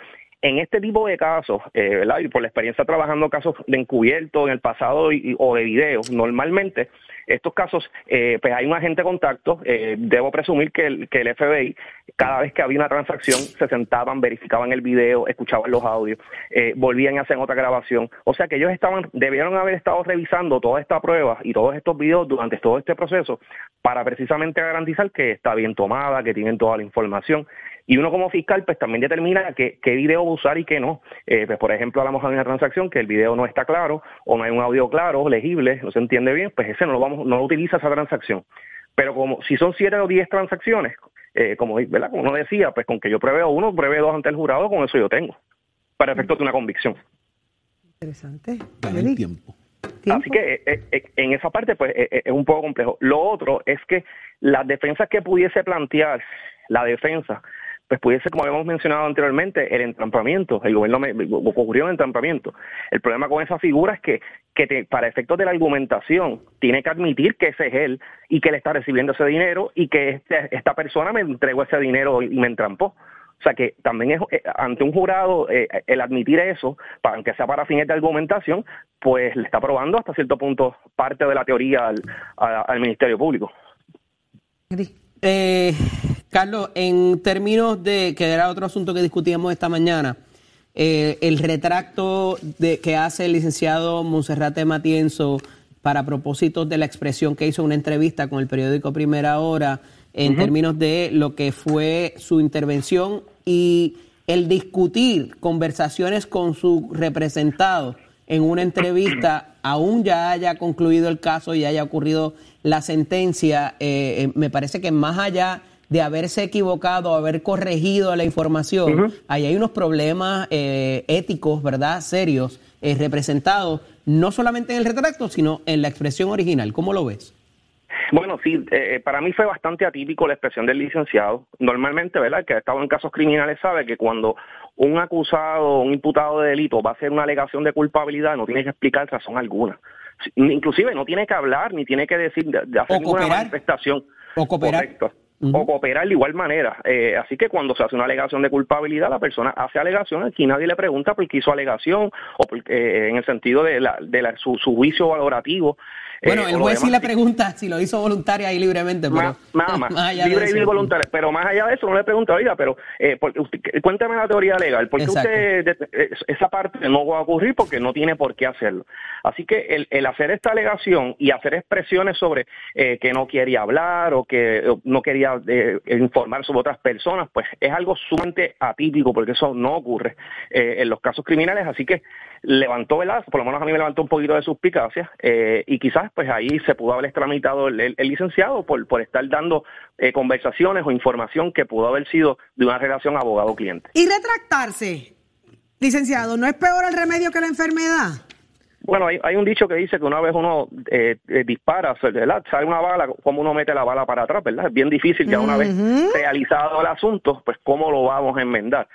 En este tipo de casos, eh, ¿verdad? Y por la experiencia trabajando casos de encubierto en el pasado y- o de videos, normalmente estos casos, eh, pues hay un agente de contacto. eh, debo presumir que el, FBI, cada vez que había una transacción, se sentaban, verificaban el video, escuchaban los audios, eh, volvían a hacer otra grabación. O sea que ellos estaban, debieron haber estado revisando toda esta prueba y todos estos videos durante todo este proceso para precisamente garantizar que está bien tomada, que tienen toda la información. Y uno como fiscal, pues también determina qué, qué video va a usar y qué no. Eh, pues, por ejemplo, mejor hay una transacción que el video no está claro o no hay un audio claro, legible, no se entiende bien, pues ese no lo vamos, no lo utiliza esa transacción. Pero como si son siete o diez transacciones, eh, como, ¿verdad? como uno decía, pues con que yo pruebe uno, pruebe dos ante el jurado, con eso yo tengo, para efectos de una convicción. Interesante. Ganar Eli. tiempo. Así que eh, eh, en esa parte pues eh, es un poco complejo. Lo otro es que las defensas que pudiese plantear la defensa pues pudiese, como habíamos mencionado anteriormente, el entrampamiento. El gobierno me, ocurrió un entrampamiento. El problema con esa figura es que, que para efectos de la argumentación tiene que admitir que ese es él y que él está recibiendo ese dinero y que este, esta persona me entregó ese dinero y me entrampó. O sea que también es eh, ante un jurado eh, el admitir eso, para, aunque sea para fines de argumentación, pues le está probando hasta cierto punto parte de la teoría al, al Ministerio Público. Eh, Carlos, en términos de, que era otro asunto que discutíamos esta mañana, eh, el retracto de, que hace el licenciado Monserrate Matienzo para propósitos de la expresión que hizo en una entrevista con el periódico Primera Hora en términos de lo que fue su intervención y el discutir conversaciones con su representado en una entrevista, aún ya haya concluido el caso y haya ocurrido la sentencia, eh, eh, me parece que más allá de haberse equivocado, haber corregido la información, ahí hay unos problemas eh, éticos, ¿verdad?, serios, representados, no solamente en el retracto, sino en la expresión original. ¿Cómo lo ves? Bueno, sí, para mí fue bastante atípico la expresión del licenciado. Normalmente, ¿verdad? El que ha estado en casos criminales sabe que cuando un acusado, un imputado de delito va a hacer una alegación de culpabilidad, no tiene que explicar razón alguna. Inclusive no tiene que hablar ni tiene que decir de, hacer ninguna manifestación. O cooperar. O cooperar de igual manera. Eh, así que cuando se hace una alegación de culpabilidad, la persona hace alegación, aquí nadie le pregunta por qué hizo alegación o eh, en el sentido de, la, de su, juicio valorativo bueno, eh, el juez sí le pregunta si lo hizo voluntaria y libremente, pero nada más, libre y voluntaria, pero más allá de eso no le pregunta, oiga, pero eh, cuéntame la teoría legal, ¿por qué usted eh, esa parte no va a ocurrir? Porque no tiene por qué hacerlo. Así que el, el hacer esta alegación y hacer expresiones sobre eh, que no quería hablar o que no quería informar sobre otras personas, pues es algo sumamente atípico porque eso no ocurre en los casos criminales, así que levantó, ¿verdad? Por lo menos a mí me levantó un poquito de suspicacia eh, y quizás pues ahí se pudo haber extramitado el, licenciado por, por estar dando eh, conversaciones o información que pudo haber sido de una relación abogado-cliente. Y retractarse, licenciado, ¿no es peor el remedio que la enfermedad? Bueno, hay, hay un dicho que dice que una vez uno eh, dispara, ¿verdad? sale una bala, ¿cómo uno mete la bala para atrás? ¿verdad? Es bien difícil ya una vez realizado el asunto, pues cómo lo vamos a enmendar.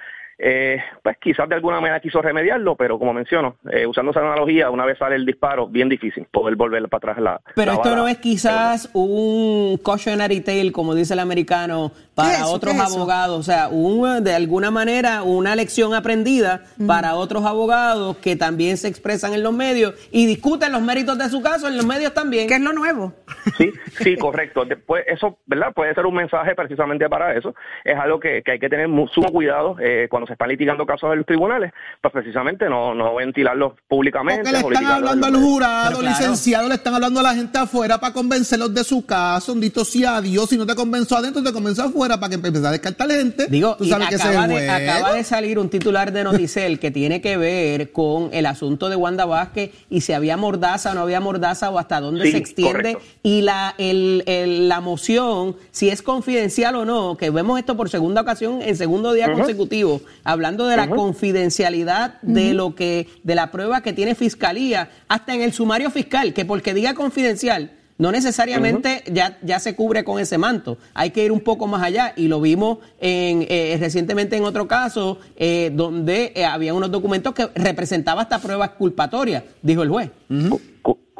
Eh, pues quizás de alguna manera quiso remediarlo, pero como menciono, eh, usando esa analogía, una vez sale el disparo, bien difícil poder volver para atrás la. Pero esto no es quizás un cautionary tale, como dice el americano, para otros abogados, o sea, un, de alguna manera una lección aprendida para otros abogados que también se expresan en los medios y discuten los méritos de su caso en los medios también. Que es lo nuevo. Sí, sí, correcto. Después, eso, ¿verdad? Puede ser un mensaje precisamente para eso. Es algo que, hay que tener sumo cuidado eh, cuando se están litigando casos en los tribunales, pues precisamente no, no ventilarlos públicamente. Porque le están hablando al jurado, licenciado, le están hablando a la gente afuera para convencerlos de su caso. Dito sea Dios, si no te convenció adentro, te convenció afuera para que empieces a descartar gente. Digo, tú sabes que acaba, de, acaba de salir un titular de Noticel que tiene que ver con el asunto de Wanda Vázquez y si había mordaza o no había mordaza o hasta dónde se extiende y la, el, la moción, si es confidencial o no, que vemos esto por segunda ocasión en segundo día consecutivo, hablando de la confidencialidad de lo que, de la prueba que tiene fiscalía, hasta en el sumario fiscal, que porque diga confidencial, no necesariamente ya, ya se cubre con ese manto. Hay que ir un poco más allá y lo vimos en, eh, recientemente en otro caso eh, donde eh, había unos documentos que representaban hasta pruebas culpatorias, dijo el juez.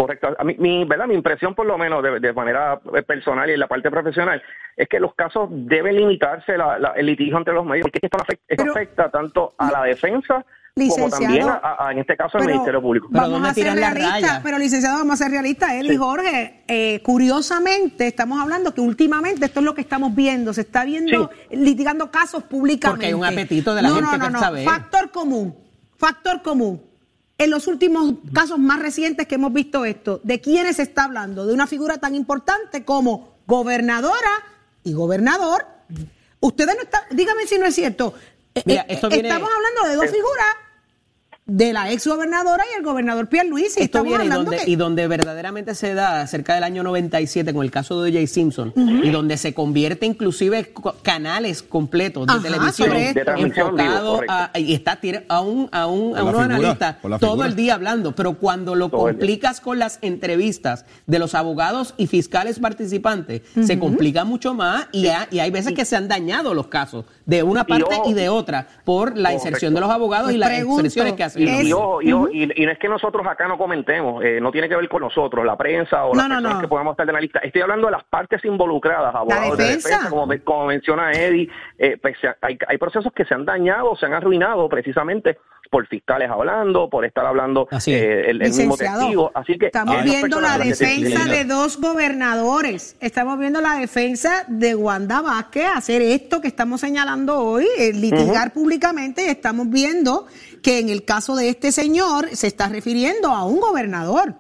Correcto. A mí, mi, ¿verdad? mi impresión, por lo menos de, manera personal y en la parte profesional, es que los casos deben limitarse el litigio entre los medios, porque esto afecta, tanto a la defensa como también en este caso al Ministerio Público. vamos a ser realistas, pero licenciado, vamos a ser realistas, él y Jorge, eh, curiosamente estamos hablando que últimamente esto es lo que estamos viendo, se está viendo litigando casos públicamente. Porque hay un apetito de la gente no, no, no. Factor común, factor común en los últimos casos más recientes que hemos visto esto, ¿de quiénes se está hablando? De una figura tan importante como gobernadora y gobernador. Ustedes no están, dígame si no es cierto. Eh, eh, estamos hablando de dos figuras de la ex gobernadora y el gobernador Pierluisi. Esto Estamos viene y hablando donde, que- y donde verdaderamente se da cerca del año 97 con el caso de O.J. Simpson y donde se convierte inclusive canales completos de Ajá, televisión sobre esto. De transmisión en vivo, enfocado correcto. a, y está tira- a un, a un, a unos figura, analistas todo el día hablando, pero cuando lo Todo complicas con las entrevistas de los abogados y fiscales participantes, se complica mucho más y, ha- y hay veces que se han dañado los casos de una parte y, de otra por la inserción de los abogados Pues y las pregunto, expresiones que hacen. Y, Es- y ojo, y, ojo, y- y no es que nosotros acá no comentemos, eh, no tiene que ver con nosotros, la prensa o No, las no, personas no. que podamos estar de la lista. Estoy hablando de las partes involucradas, abogados de defensa. como, me- como menciona Eddie. eh, pues, hay, hay procesos que se han dañado, se han arruinado precisamente por fiscales hablando, por estar hablando Así es. eh, el, el mismo testigo. Así que estamos viendo la defensa de dos gobernadores. Estamos viendo la defensa de Wanda Vázquez hacer esto que estamos señalando hoy, eh, litigar públicamente. Y estamos viendo que en el caso de este señor se está refiriendo a un gobernador.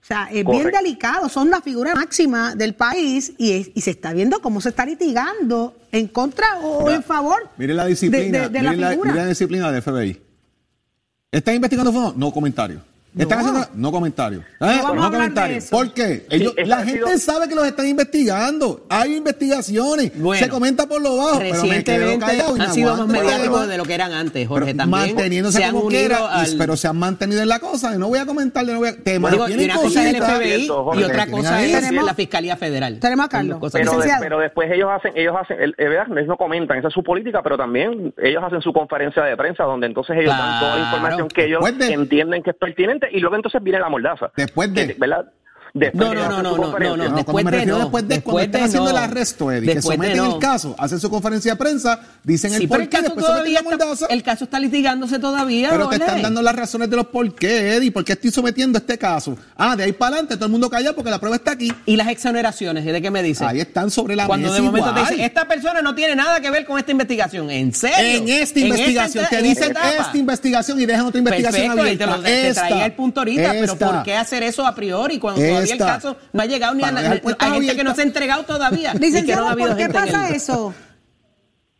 O sea, es bien delicado, son la figura máxima del país y, es- y se está viendo cómo se está litigando en contra o en favor Mire la de- disciplina, de, de la mire, la, figura. mire la disciplina del FBI. ¿Están investigando fondos? No comentario. ¿Están No. haciendo? No comentario. ¿Eh? ¿Por qué? Ellos- la gente sido- sabe que los están investigando. Hay investigaciones. Bueno. se comenta por lo bajo. pero Recientemente y me han sido más mediáticos de lo que eran antes, Jorge. Pero también manteniéndose se han como quiera, al- pero se han mantenido en la cosa. y No voy a comentarle, no voy a. Te Digo, y mantienen una cosa es el. FBI y otra cosa es Tenemos- la Fiscalía Federal. Tenemos a Carlos. cosas pero, de- pero después ellos hacen, ellos hacen, el, verdad, ellos no comentan, esa es su política, pero también ellos hacen su conferencia de prensa donde entonces ellos dan toda la información que ellos de- entienden que es pertinente y luego entonces viene la mordaza. Después de- ¿Verdad? Después No, de no, hacer no, no, no, no, no, después me de refiero no, después de cuando están de haciendo no. el arresto, Eddie, que Después de someten no. el caso, hacen su conferencia de prensa, dicen Sí, el pero por el después someten la está, mordaza. el caso está litigándose todavía, Pero te están dando las razones de los por qué, Eddie, por qué estoy sometiendo este caso. Ah, de ahí para adelante, todo el mundo calla porque la prueba está aquí. ¿Y las exoneraciones? ¿De qué me dice? Ahí están sobre la Cuando mesa de momento te igual. dicen, esta persona no tiene nada que ver con esta investigación. ¿En serio? En esta investigación, esta- te en dicen esta esta investigación y dejan otra investigación Perfecto, y te, abierta. lo, te Esta, traía el punto ahorita, pero esta. ¿por qué hacer eso a priori cuando todavía el caso no ha llegado ni a dejar Hay gente que no se ha entregado todavía. y que no Licenciado, ha habido ¿por qué gente pasa eso?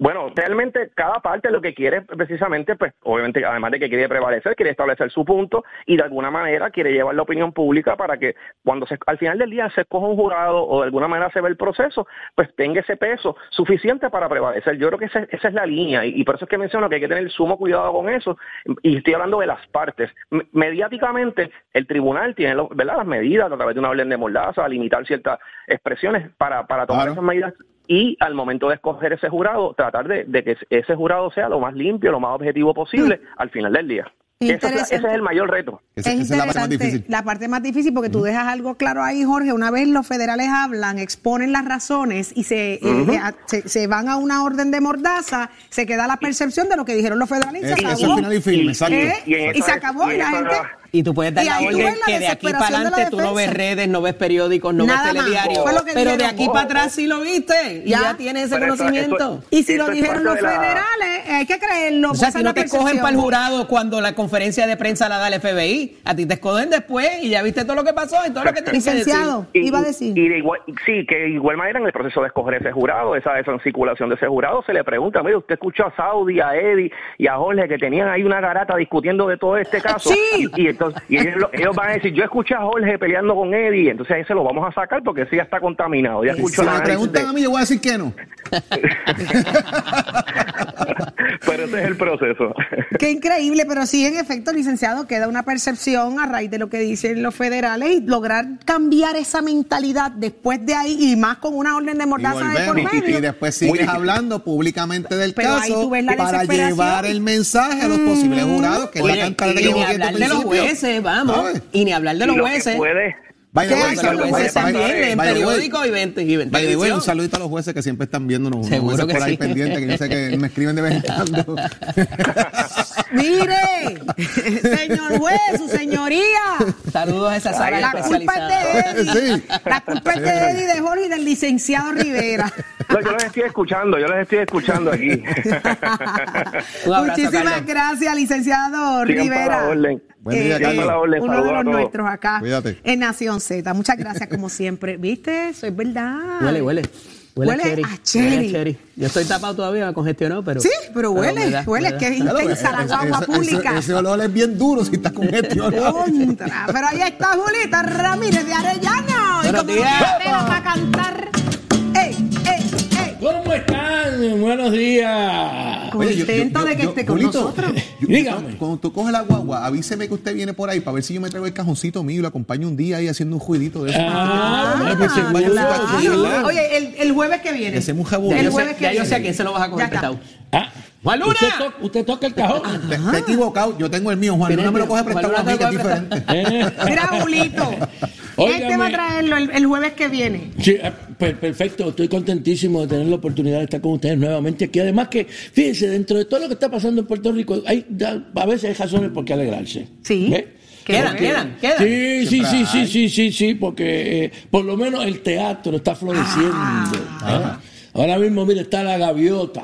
Bueno, realmente cada parte lo que quiere precisamente, pues obviamente, además de que quiere prevalecer, quiere establecer su punto y de alguna manera quiere llevar la opinión pública para que cuando se, al final del día se escoja un jurado o de alguna manera se ve el proceso, pues tenga ese peso suficiente para prevalecer. Yo creo que esa, esa es la línea y, y por eso es que menciono que hay que tener sumo cuidado con eso y estoy hablando de las partes. M- mediáticamente, el tribunal tiene ¿verdad? las medidas a través de una orden de mordaza, limitar ciertas expresiones para, para tomar Claro. esas medidas y al momento de escoger ese jurado, tratar de, de que ese jurado sea lo más limpio, lo más objetivo posible al final del día. Ese es, la- ese es el mayor reto. Es esa es la parte más interesante, difícil. la parte más difícil porque tú dejas algo claro ahí, Jorge. Una vez los federales hablan, exponen las razones y se, eh, eh, a- se, se van a una orden de mordaza, se queda la percepción de lo que dijeron los federales y se Eso- acabó. y. ¿Eh? Se acabó y la gente... Y tú puedes dar Y la orden que de aquí para de adelante tú no ves redes, no ves periódicos, no Nada ves telediario. Pero de aquí para atrás sí lo viste y Ya. ya, tienes ese Pero conocimiento. eso- Y si lo dijeron los la- federales, hay que creerlo. O sea, si no te cogen para el jurado cuando la conferencia de prensa la da el FBI, a ti te escogen después y ya viste todo lo que pasó y todo lo que decir. Licenciado, iba a decir. Y de igual, sí, que de igual manera en el proceso de escoger ese jurado, esa, esa circulación de ese jurado, se le pregunta, mire, usted escuchó a Saudi, a Eddie y a Jorge que tenían ahí una garata discutiendo de todo este caso. Sí. Y, y entonces y ellos, lo- ellos van a decir, yo escuché a Jorge peleando con Eddie, entonces ahí se lo vamos a sacar porque ese ya está contaminado. Ya Si escucho la me preguntan a mí, yo voy a decir que no. Pero ese es el proceso. Qué increíble, pero sí, en efecto, licenciado, queda una percepción a raíz de lo que dicen los federales y lograr cambiar esa mentalidad después de ahí y más con una orden de Y mordaza de por medio. Y después sigues hablando públicamente del Pero ahí caso tú ves la para llevar el mensaje a los posibles jurados, que es la que visto de los jueces, vamos. ¿Sabes? Y ni hablar de los lo que jueces. puede- By the ¿Qué? way, Los saludos, jueces también, en y ven- y ven- by the way, televisión. un saludito a los jueces que siempre están viéndonos. Seguro jueces que por ahí sí. pendientes, que yo sé que me escriben de vez en cuando. Mire, señor juez, su señoría. Saludos a esas áreas La culpa es de. Eddie. Sí. La culpa es de Eddie, de Jorge y del licenciado Rivera. No, yo los estoy escuchando, yo los estoy escuchando aquí. Un abrazo, Muchísimas Carlos. gracias, licenciado Sigan para Rivera. Buen día, la orden. uno de los nuestros acá Cuídate. en Nación Z. Muchas gracias como siempre. ¿Viste? Eso es verdad. Huele, huele. Huele, Huele a cherry. a cherry. Huele a cherry. Yo estoy tapado todavía, me congestionó, pero. Sí, pero huele, da- huele, que es intensa la guagua Ese- pública. Ese, ese olor es bien duro si está congestionado. Contra. Pero ahí está Julita Ramírez de Arellano. Y Buenos como para cantar. ¡Ey, ey, ey! ¿Cómo Buenos días. Oye, yo- yo- Contento yo- de que yo- esté con nosotros. yo- Dígame. Cuando tú coges la guagua, avíseme que usted viene por ahí para ver si yo me traigo el cajoncito mío y lo acompaño un día ahí haciendo un juidito de eso. Ah, pues. Oye, el, el jueves que viene. Hacemos un jabón. El jueves que ya yo sé a quién se lo vas a coger prestado. Ah, Juan Luna. Usted, to- usted toca el cajón. Te, te he equivocado, yo tengo el mío, Juan. No me lo coge prestado a Luna mí, que es diferente. Eh. Mira, Julito. Óigame. Este va a traerlo el, el jueves que viene. Sí, ah, pues perfecto, estoy contentísimo de tener la oportunidad de estar con ustedes nuevamente aquí. Además que, fíjense, dentro de todo lo que está pasando en Puerto Rico, hay, a veces hay razones por qué alegrarse. Sí. ¿Ve? Quedan, Porque- quedan, quedan. Sí, sí, sí, sí, sí, sí, sí, porque eh, por lo menos el teatro está floreciendo. ¿eh? Ahora mismo, mire, está la gaviota.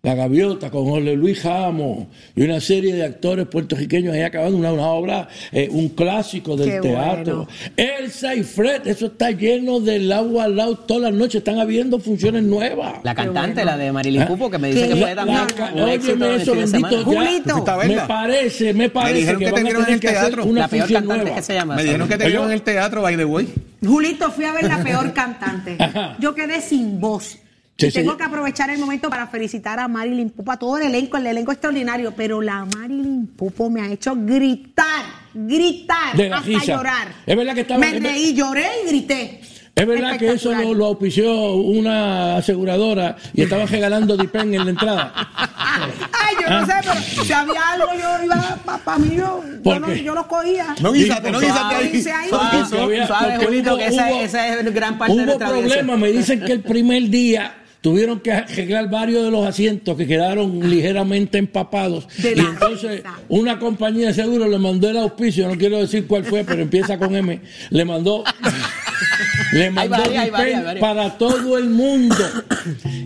La Gaviota con Jorge Luis Jamos y una serie de actores puertorriqueños ahí acabando una, una obra, eh, un clásico del Qué teatro. Elsa y Fred, eso está lleno del agua al lado todas las noches, están habiendo funciones nuevas. La cantante, la de Marilyn Pupo, que me dice ¿Qué? que fue también óyeme eso, bendito. Julito. ¿Fuiste a Me parece, me parece dijeron que, que te vieron en el teatro. una La peor cantante nueva. que se llama. Me dijeron que te vieron en el teatro, by the way. Julito, fui a ver la peor cantante. Yo quedé sin voz. Sí, y tengo sí. que aprovechar el momento para felicitar a Marilyn Pupo, a todo el elenco, el elenco extraordinario, pero la Marilyn Pupo me ha hecho gritar, gritar, De hasta risa. llorar. Es verdad que estaba- Me reí, lloré y grité. Es verdad que eso lo, lo auspició una aseguradora y estaban regalando Dipen en la entrada. Ay, yo no sé, pero si había algo, yo iba, para mí, yo, yo, ¿Por no- yo los cogía. No guísate, no guísate Suave, ahí. Julito, que esa, hubo- esa es gran parte de Hubo nuestra problemas, me dicen que el primer día tuvieron que arreglar varios de los asientos que quedaron ligeramente empapados. De y entonces una compañía de seguro le mandó el auspicio, no quiero decir cuál fue, pero empieza con M, le mandó... Le mandó varias, hay Dipen varias, varias. para todo el mundo.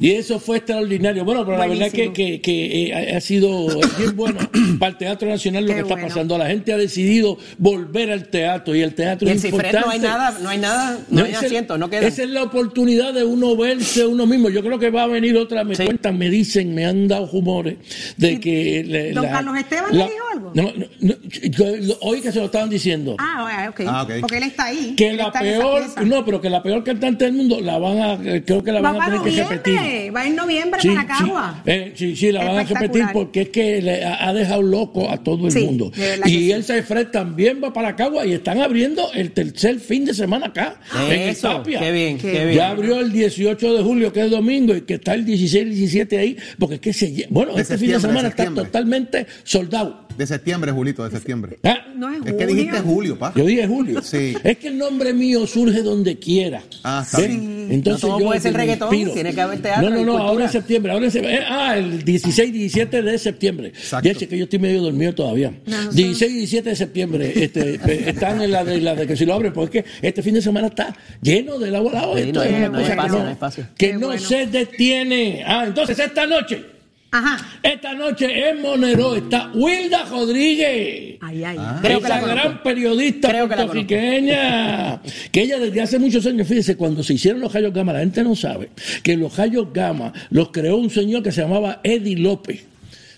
Y eso fue extraordinario. Bueno, pero la verdad es que, Buenísimo. que, que, eh, ha sido bien bueno para el Teatro Nacional lo Qué que está bueno. pasando. La gente ha decidido volver al teatro y el teatro Y es cifret no hay importante. nada, no hay nada, no, hay esa es- asiento, no queda. Esa es la oportunidad de uno verse uno mismo. Yo creo que va a venir otra, me Sí. cuentan, me dicen, me han dado rumores de que... le- ¿Don Carlos Esteban le dijo algo? No, no, no, yo- hoy que se lo estaban diciendo. Ah, ok. Ah, ok. Porque él está ahí. Que él la está esa peor, no, pero que la peor cantante del mundo la van a, eh, creo que la Va van a tener que repetir. noviembre, va en noviembre Sí, para sí, Cagua. eh, sí, sí, la van a repetir porque es que le ha, dejado loco a todo el Sí, mundo. Y y Fred también va para Cagua y están abriendo el tercer fin de semana acá. en Eso, Tapia. qué bien, Qué bien. Ya abrió el 18 de julio, que es domingo, y que está el 16 y 17 ahí, porque es que se Bueno, De este fin de semana está totalmente soldado. De septiembre, Julito, de septiembre. Ah, No es Es que dijiste julio, pa. Yo dije Julio. Sí. Es que el nombre mío surge donde quiera. Ah, está bien. Entonces No todo yo puede ser reggaetón, inspiro. tiene que haber teatro No, no, no, ahora en septiembre. Ahora en septiembre. Ah, el 16 17 de septiembre. Exacto. Ya sé que yo estoy medio dormido todavía. 16 y 17 de septiembre este, están en la de, la de que si lo abren, porque es que este fin de semana está lleno del agua al lado. Sí, Esto no hay- es una no cosa espacio, que no que no bueno. se detiene. Ah, entonces esta noche. Ajá. Esta noche en Monero está Wilda Rodríguez. Ay, ay. Creo que la esa gran periodista Creo puertorriqueña, que ella desde hace muchos años, fíjese, cuando se hicieron los rayos gamma, la gente no sabe que los rayos gamma los creó un señor que se llamaba Eddie López.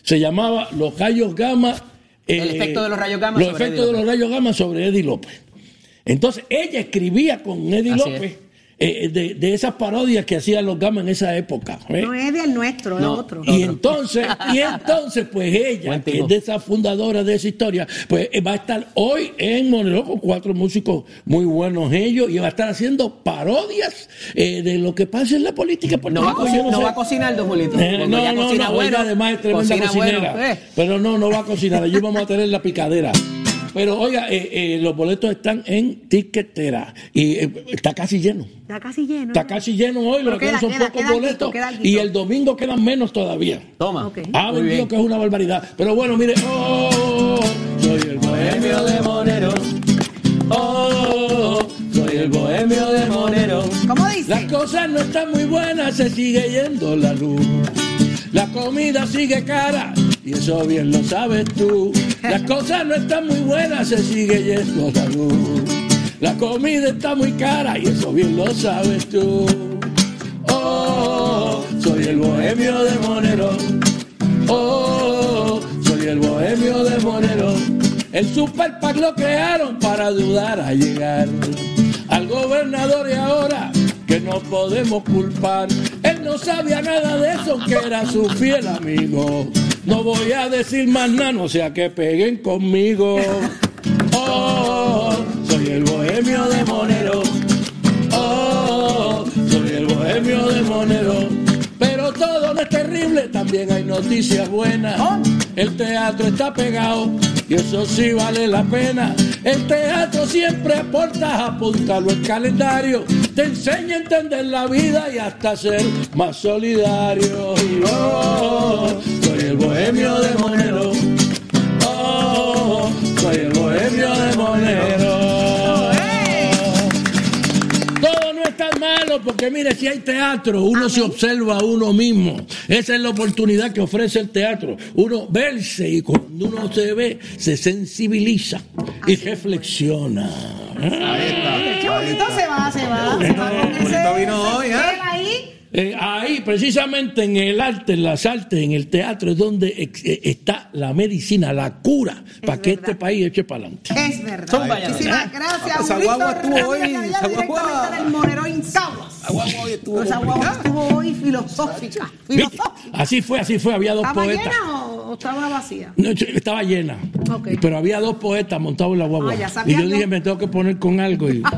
Se llamaba los rayos gamma. eh, El efecto de los rayos gamma Los sobre efectos Eddie de los López. rayos gamma sobre Eddie López. Entonces, ella escribía con Eddie Así López eh, de, de esas parodias que hacían los gamma en esa época. ¿eh? No es del nuestro, es No. otro. Y entonces, y entonces, pues ella, Buen que tipo. es de esa fundadora de esa historia, pues eh, va a estar hoy en Monero con cuatro músicos muy buenos ellos y va a estar haciendo parodias eh, de lo que pasa en la política. No va, cocinar, yo no sé. va a cocinar, don Julito. Eh, no, ella no, no, bueno. además es tremenda cocina cocinera. bueno, eh. Pero no, no va a cocinar. Allí vamos a tener la picadera. Pero oiga, eh, eh, los boletos están en tiquetera y eh, está casi lleno. Está casi lleno. Está casi lleno hoy, Pero lo que queda, son queda, pocos queda boletos. alguito. y el domingo quedan menos todavía. Toma. Ok. Ah, Muy vendido bien. que es una barbaridad. Pero bueno, mire, oh, soy el bohemio de Monero. Oh, soy el bohemio de Monero. ¿Cómo dice? Las cosas no están muy buenas, se sigue yendo la luz. La comida sigue cara y eso bien lo sabes tú. Las cosas no están muy buenas, se sigue yendo la luz. La comida está muy cara y eso bien lo sabes tú. Oh, soy el bohemio de Monero. Oh, soy el bohemio de Monero. El super PAC lo crearon para ayudar a llegar al gobernador y ahora que no podemos culpar. No sabía nada de eso, que era su fiel amigo. No voy a decir más nada, no sea que peguen conmigo. Oh, soy el bohemio de Monero. Oh, soy el bohemio de Monero. Pero todo no es terrible, también hay noticias buenas. El teatro está pegado y eso sí vale la pena. El teatro siempre aporta, apúntalo en calendario. Te enseña a entender la vida y hasta ser más solidario. Y oh, soy el bohemio de Monero. Oh, soy el bohemio de Monero. Malo porque mire, si hay teatro, uno se observa a uno mismo. Esa es la oportunidad que ofrece el teatro. Uno verse y cuando uno se ve, se sensibiliza y reflexiona. Qué bonito se va, se va. Se va ese- bonito vino hoy, ¿eh? ahí. Eh, ahí, precisamente en el arte, en las artes, en el teatro, es donde ex- eh, está la medicina, la cura, para que este país eche para adelante. Es verdad. Son valladores. Muchísimas gracias. Esa Julito guagua estuvo hoy. Aguagua hoy estuvo hoy filosófica. Así fue, así fue, había dos ¿Estaba poetas. llena o estaba vacía? No, estaba llena. Pero había dos poetas montados en la guagua. Ah, ya y yo yo. dije, me tengo que poner con algo. Y...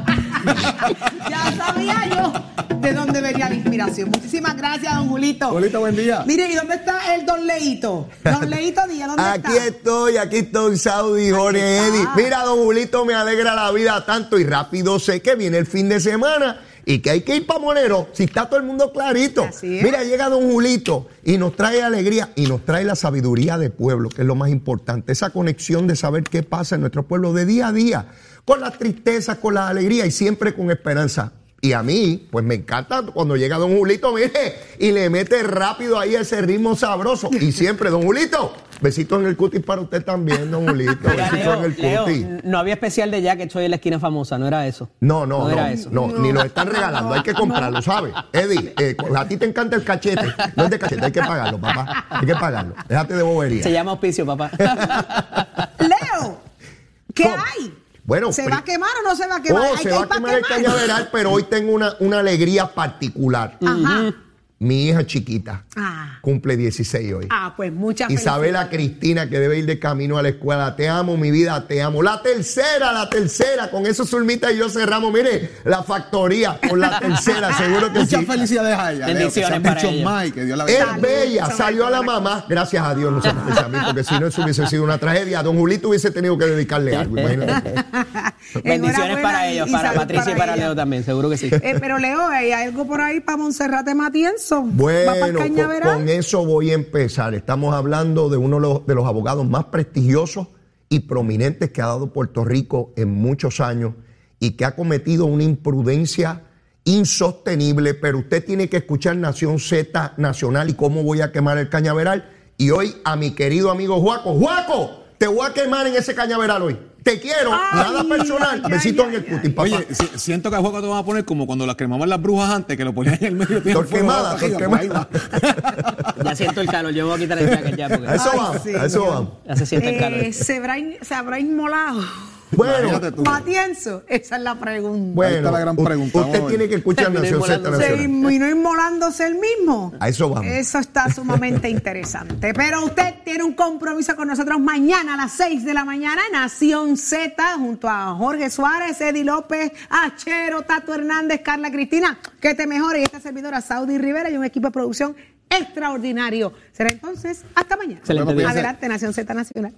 Ya sabía yo de dónde venía la inspiración. Muchísimas gracias, don Julito. Julito, buen día. Mire, ¿y dónde está el don Leito? Don Leito Díaz, ¿dónde Aquí está? estoy, aquí estoy, Saudi, Jorge. Eddy. Mira, don Julito, me alegra la vida tanto y rápido sé que viene el fin de semana y que hay que ir para Monero, si está todo el mundo clarito. Mira, llega don Julito y nos trae alegría y nos trae la sabiduría de pueblo, que es lo más importante, esa conexión de saber qué pasa en nuestro pueblo de día a día, con las tristezas, con la alegría y siempre con esperanza. Y a mí, pues me encanta cuando llega don Julito, mire, y le mete rápido ahí ese ritmo sabroso. Y siempre, don Julito, besitos en el cutis para usted también, don Julito, besitos Leo, en el Leo, cutis. no había especial de Jack hecho hoy en la esquina famosa, no era eso. No, no, No no, era eso. no, ni lo están regalando, hay que comprarlo, ¿sabes? Eddie, eh, a ti te encanta el cachete, no es de cachete, hay que pagarlo, papá, hay que pagarlo, déjate de bobería. Se llama auspicio, papá. Leo, ¿qué ¿Cómo? hay? Bueno, ¿Se va a quemar o no se va a quemar? Oh, Hay se que va ir a pa' quemar el cañaveral, pero hoy tengo una, una alegría particular. Ajá. Mi hija chiquita Ah, cumple 16 hoy. ah, pues muchas Isabela Cristina, que debe ir de camino a la escuela. Te amo, mi vida, te amo. La tercera, la tercera. Con eso, Zulmita y yo cerramos. Mire, la factoría por la tercera, seguro que Muchas sí. felicidades a ella. Leo, que Bendiciones para muchos ella. más y que Dios la Es bendiga. bella, salió a la mamá. Gracias a Dios, no se a mí, porque si no, eso hubiese sido una tragedia. Don Julito hubiese tenido que dedicarle algo. imagínate. Bendiciones para ellos, para Patricia y para. Leo también, seguro que sí. Eh, pero Leo, ¿hay algo por ahí para Monserrate Matienzo? ¿Va para Bueno, con eso voy a empezar. Estamos hablando de uno de los, de los abogados más prestigiosos y prominentes que ha dado Puerto Rico en muchos años y que ha cometido una imprudencia insostenible, pero usted tiene que escuchar Nación Z Nacional y cómo voy a quemar el cañaveral. Y hoy a mi querido amigo Juaco, Juaco, te voy a quemar en ese cañaveral hoy. Te quiero, Ay, nada personal. ay, Besitos ay, en el cutis, papá. Oye, si- siento que a juego te van a poner como cuando las cremaban las brujas antes, que lo ponían en el medio tiempo. Torquemada, torquemada. Ya siento el calor, yo voy a quitar el jacket ya porque A eso Ay, vamos, sí, a eso vamos. ya se siente el calor. Eh, ¿se, habrá, in- ¿Se habrá inmolado? Bueno. Matienzo, esa es la pregunta. Bueno, está la gran pregunta, Usted vamos tiene que escuchar Terminó Nación Z. ¿Se inminó inmolándose el mismo? A eso vamos. Eso está sumamente interesante. Pero usted tiene un compromiso con nosotros mañana a las 6 de la mañana Nación Z junto a Jorge Suárez, Eddie López, Achero, Tato Hernández, Carla Cristina. Que te mejore y esta servidora Saudi Rivera y un equipo de producción extraordinario. Será entonces hasta mañana. Excelente. Adelante, Nación Z Nacional.